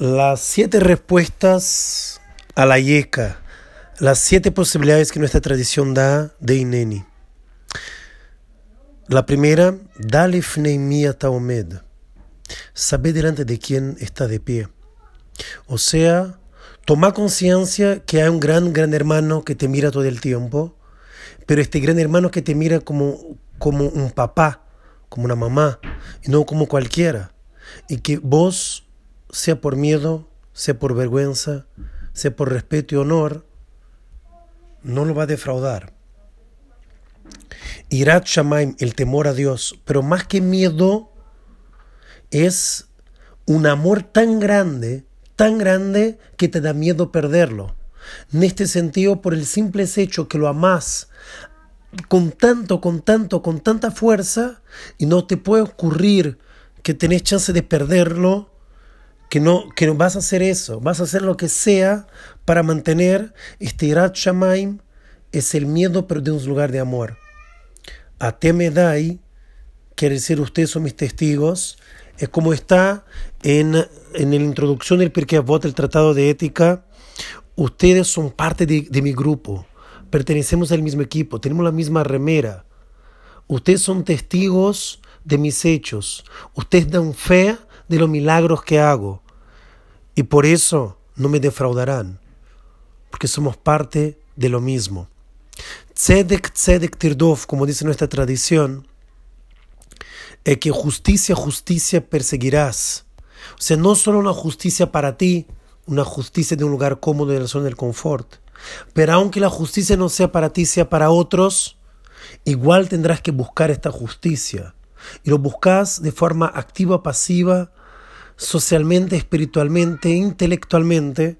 Las siete respuestas a la yeca, las siete posibilidades que nuestra tradición da de Ineni. La primera, dale fneimia taomed, saber delante de quién está de pie. O sea, toma conciencia que hay un gran, gran hermano que te mira todo el tiempo, pero este gran hermano que te mira como, como un papá, como una mamá, y no como cualquiera. Y que vos sea por miedo, sea por vergüenza, sea por respeto y honor, no lo va a defraudar. Irat Shamaim, el temor a Dios, pero más que miedo, es un amor tan grande, tan grande que te da miedo perderlo. En este sentido, por el simple hecho que lo amas con tanto, con tanto, con tanta fuerza, y no te puede ocurrir que tenés chance de perderlo, que no, que vas a hacer eso, vas a hacer lo que sea para mantener este Irat Shamaim, es el miedo pero de un lugar de amor. Atemedai, quiere decir ustedes son mis testigos, es como está en, en la introducción del Pirkei Avot, el Tratado de Ética, ustedes son parte de, de mi grupo, pertenecemos al mismo equipo, tenemos la misma remera, ustedes son testigos de mis hechos, ustedes dan fe de los milagros que hago. Y por eso no me defraudarán, porque somos parte de lo mismo. Tzedek, tzedek, tirdov, como dice nuestra tradición, es que justicia, justicia perseguirás. O sea, no solo una justicia para ti, una justicia de un lugar cómodo en la zona del confort, pero aunque la justicia no sea para ti, sea para otros, igual tendrás que buscar esta justicia. Y lo buscas de forma activa, pasiva, socialmente, espiritualmente, intelectualmente,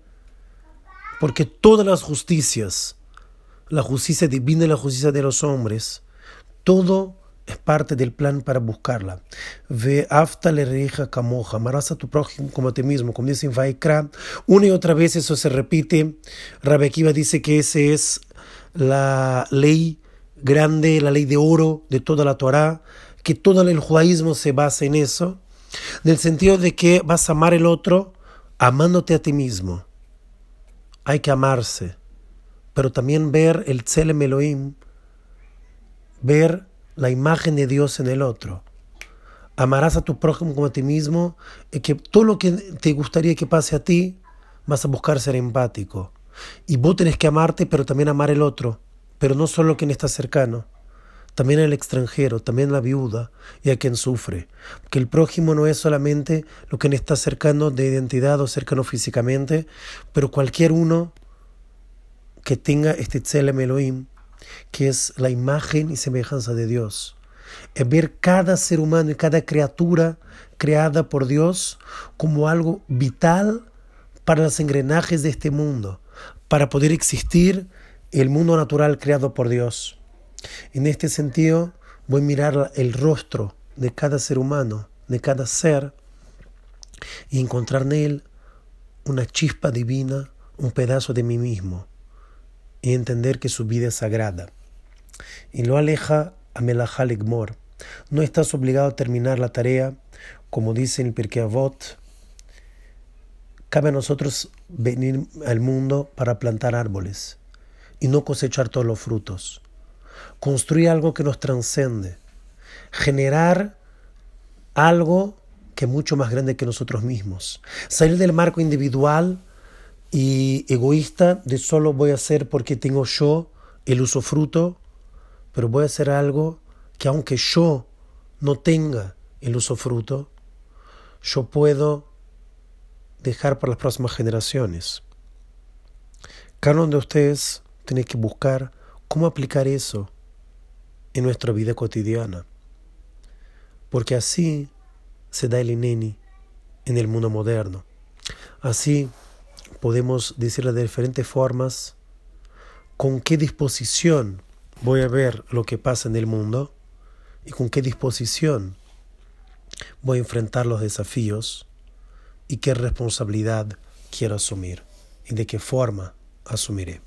porque todas las justicias, la justicia divina y la justicia de los hombres, todo es parte del plan para buscarla. Ve afta le reja camoja, amarás a tu prójimo como a ti mismo, como dice en Vaikra. Una y otra vez eso se repite. Rabekiva dice que esa es la ley grande, la ley de oro de toda la Torah, que todo el judaísmo se basa en eso. Del sentido de que vas a amar el otro amándote a ti mismo. Hay que amarse, pero también ver el Tselem Elohim, ver la imagen de Dios en el otro. Amarás a tu prójimo como a ti mismo, y que todo lo que te gustaría que pase a ti, vas a buscar ser empático. Y vos tenés que amarte, pero también amar el otro, pero no solo quien está cercano también al extranjero, también la viuda y a quien sufre. Porque el prójimo no es solamente lo que está cercano de identidad o cercano físicamente, pero cualquier uno que tenga este Tzelem Elohim, que es la imagen y semejanza de Dios. Es ver cada ser humano y cada criatura creada por Dios como algo vital para los engranajes de este mundo, para poder existir el mundo natural creado por Dios. En este sentido, voy a mirar el rostro de cada ser humano, de cada ser, y encontrar en él una chispa divina, un pedazo de mí mismo, y entender que su vida es sagrada. Y lo aleja a Melachal Egmor. No estás obligado a terminar la tarea, como dice el Pirkei Avot. Cabe a nosotros venir al mundo para plantar árboles y no cosechar todos los frutos construir algo que nos transcende, generar algo que es mucho más grande que nosotros mismos, salir del marco individual y egoísta de solo voy a hacer porque tengo yo el usufruto, pero voy a hacer algo que aunque yo no tenga el usufruto, yo puedo dejar para las próximas generaciones. Cada uno de ustedes tiene que buscar cómo aplicar eso en nuestra vida cotidiana. Porque así se da el ineni en el mundo moderno. Así podemos decirle de diferentes formas con qué disposición voy a ver lo que pasa en el mundo y con qué disposición voy a enfrentar los desafíos y qué responsabilidad quiero asumir y de qué forma asumiré.